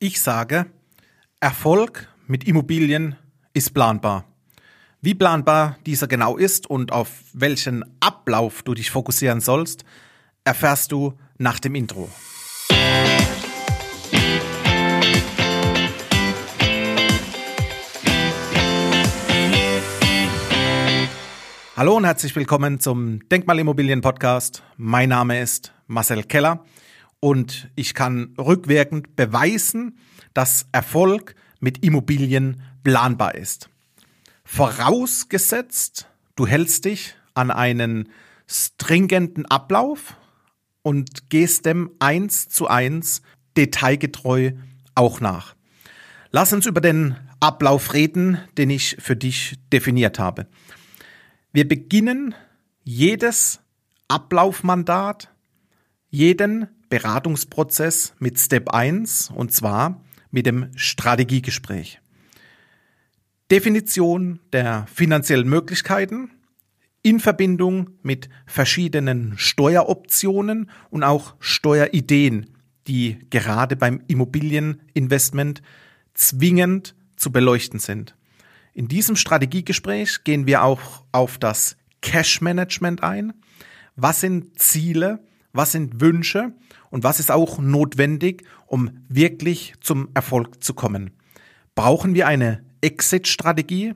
Ich sage, Erfolg mit Immobilien ist planbar. Wie planbar dieser genau ist und auf welchen Ablauf du dich fokussieren sollst, erfährst du nach dem Intro. Hallo und herzlich willkommen zum Denkmalimmobilien Podcast. Mein Name ist Marcel Keller und ich kann rückwirkend beweisen, dass Erfolg mit Immobilien planbar ist. Vorausgesetzt, du hältst dich an einen stringenten Ablauf und gehst dem eins zu eins detailgetreu auch nach. Lass uns über den Ablauf reden, den ich für dich definiert habe. Wir beginnen jedes Ablaufmandat, jeden Beratungsprozess mit Step 1 und zwar mit dem Strategiegespräch. Definition der finanziellen Möglichkeiten in Verbindung mit verschiedenen Steueroptionen und auch Steuerideen, die gerade beim Immobilieninvestment zwingend zu beleuchten sind. In diesem Strategiegespräch gehen wir auch auf das Cash Management ein. Was sind Ziele? Was sind Wünsche? und was ist auch notwendig, um wirklich zum Erfolg zu kommen. Brauchen wir eine Exit-Strategie?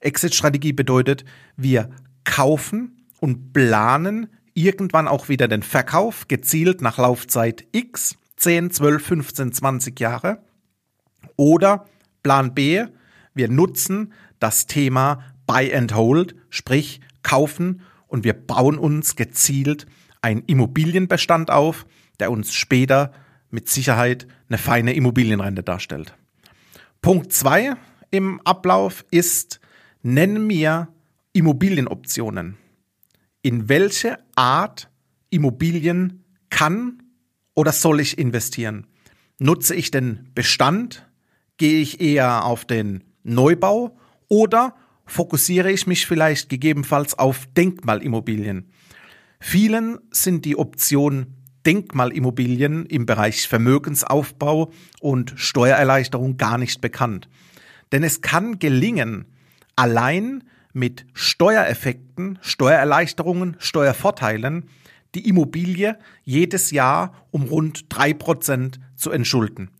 Exit-Strategie bedeutet, wir kaufen und planen irgendwann auch wieder den Verkauf, gezielt nach Laufzeit X, 10, 12, 15, 20 Jahre. Oder Plan B, wir nutzen das Thema Buy and Hold, sprich kaufen und wir bauen uns gezielt einen Immobilienbestand auf, der uns später mit Sicherheit eine feine Immobilienrente darstellt. Punkt zwei im Ablauf ist, nenn mir Immobilienoptionen. In welche Art Immobilien kann oder soll ich investieren? Nutze ich den Bestand? Gehe ich eher auf den Neubau oder fokussiere ich mich vielleicht gegebenenfalls auf Denkmalimmobilien? Vielen sind die Optionen Denkmalimmobilien im Bereich Vermögensaufbau und Steuererleichterung gar nicht bekannt. Denn es kann gelingen, allein mit Steuereffekten, Steuererleichterungen, Steuervorteilen die Immobilie jedes Jahr um rund drei Prozent zu entschulden.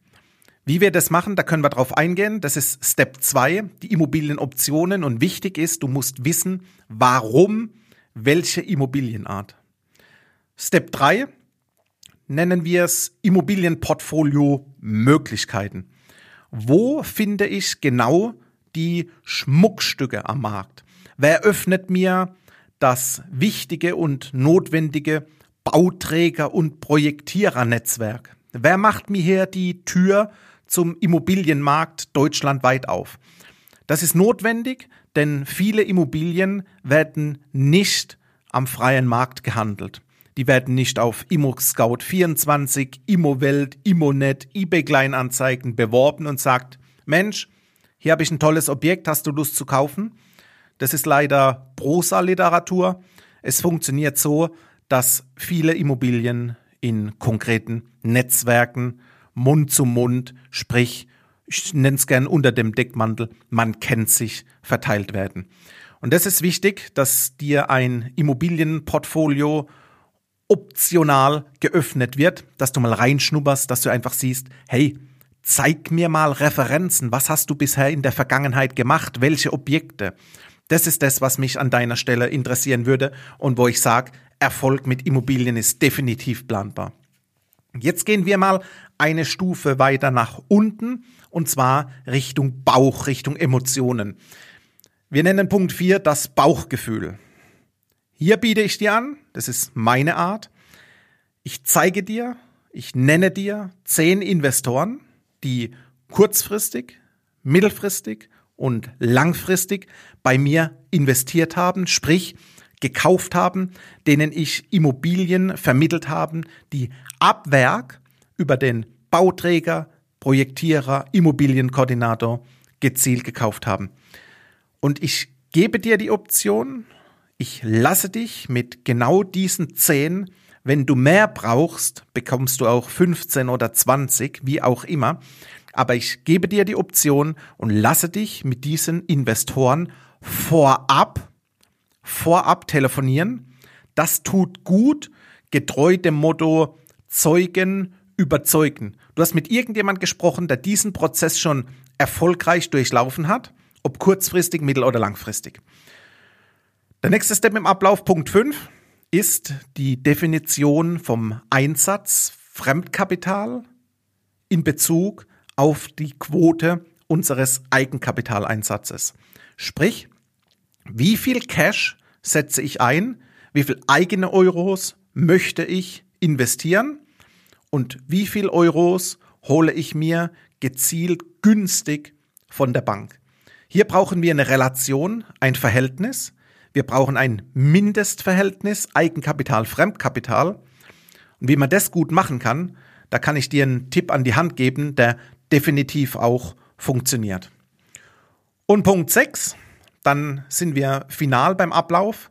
Wie wir das machen, da können wir drauf eingehen. Das ist Step zwei, die Immobilienoptionen. Und wichtig ist, du musst wissen, warum welche Immobilienart. Step drei nennen wir es Immobilienportfolio Möglichkeiten. Wo finde ich genau die Schmuckstücke am Markt? Wer öffnet mir das wichtige und notwendige Bauträger- und Projektierernetzwerk? Wer macht mir hier die Tür zum Immobilienmarkt deutschlandweit auf? Das ist notwendig, denn viele Immobilien werden nicht am freien Markt gehandelt. Die werden nicht auf ImmoScout24, ImmoWelt, ImmoNet, eBay Kleinanzeigen beworben und sagt, Mensch, hier habe ich ein tolles Objekt, hast du Lust zu kaufen? Das ist leider Prosa-Literatur. Es funktioniert so, dass viele Immobilien in konkreten Netzwerken Mund zu Mund, sprich, ich nenne es gern unter dem Deckmantel, man kennt sich, verteilt werden. Und das ist wichtig, dass dir ein Immobilienportfolio optional geöffnet wird, dass du mal reinschnupperst, dass du einfach siehst, hey, zeig mir mal Referenzen, was hast du bisher in der Vergangenheit gemacht, welche Objekte. Das ist das, was mich an deiner Stelle interessieren würde und wo ich sage, Erfolg mit Immobilien ist definitiv planbar. Jetzt gehen wir mal eine Stufe weiter nach unten und zwar Richtung Bauch, Richtung Emotionen. Wir nennen Punkt 4 das Bauchgefühl. Hier biete ich dir an, das ist meine Art, ich zeige dir, ich nenne dir zehn Investoren, die kurzfristig, mittelfristig und langfristig bei mir investiert haben, sprich gekauft haben, denen ich Immobilien vermittelt haben, die ab Werk über den Bauträger, Projektierer, Immobilienkoordinator gezielt gekauft haben. Und ich gebe dir die Option, ich lasse dich mit genau diesen zehn Wenn du mehr brauchst, bekommst du auch 15 oder 20, wie auch immer. Aber ich gebe dir die Option und lasse dich mit diesen Investoren vorab, vorab telefonieren. Das tut gut, getreu dem Motto Zeugen überzeugen. Du hast mit irgendjemand gesprochen, der diesen Prozess schon erfolgreich durchlaufen hat, ob kurzfristig, mittel- oder langfristig. Der nächste Step im Ablauf, Punkt 5, ist die Definition vom Einsatz Fremdkapital in Bezug auf die Quote unseres Eigenkapitaleinsatzes. Sprich, wie viel Cash setze ich ein, wie viel eigene Euros möchte ich investieren und wie viel Euros hole ich mir gezielt günstig von der Bank. Hier brauchen wir eine Relation, ein Verhältnis. Wir brauchen ein Mindestverhältnis Eigenkapital, Fremdkapital. Und wie man das gut machen kann, da kann ich dir einen Tipp an die Hand geben, der definitiv auch funktioniert. Und Punkt 6, dann sind wir final beim Ablauf.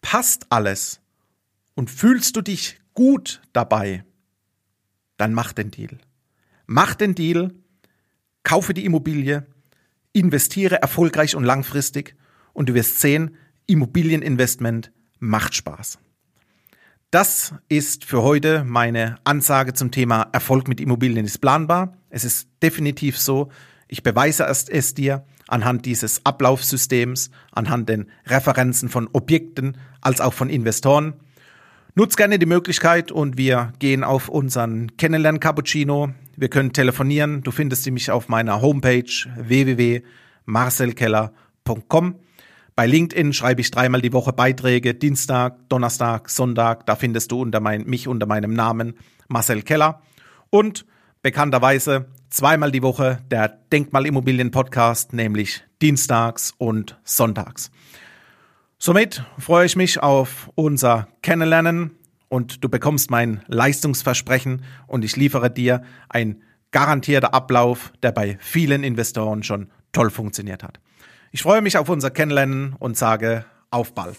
Passt alles und fühlst du dich gut dabei, dann mach den Deal. Mach den Deal, kaufe die Immobilie, investiere erfolgreich und langfristig und du wirst sehen, Immobilieninvestment macht Spaß. Das ist für heute meine Ansage zum Thema Erfolg mit Immobilien ist planbar. Es ist definitiv so. Ich beweise es dir anhand dieses Ablaufsystems, anhand den Referenzen von Objekten als auch von Investoren. Nutz gerne die Möglichkeit und wir gehen auf unseren Kennenlern Cappuccino. Wir können telefonieren. Du findest mich auf meiner Homepage www.marcelkeller.com. Bei LinkedIn schreibe ich dreimal die Woche Beiträge, Dienstag, Donnerstag, Sonntag. Da findest du unter mein, mich unter meinem Namen Marcel Keller. Und bekannterweise zweimal die Woche der Denkmalimmobilien Podcast, nämlich dienstags und sonntags. Somit freue ich mich auf unser Kennenlernen und du bekommst mein Leistungsversprechen und ich liefere dir ein garantierter Ablauf, der bei vielen Investoren schon toll funktioniert hat. Ich freue mich auf unser Kennenlernen und sage auf bald.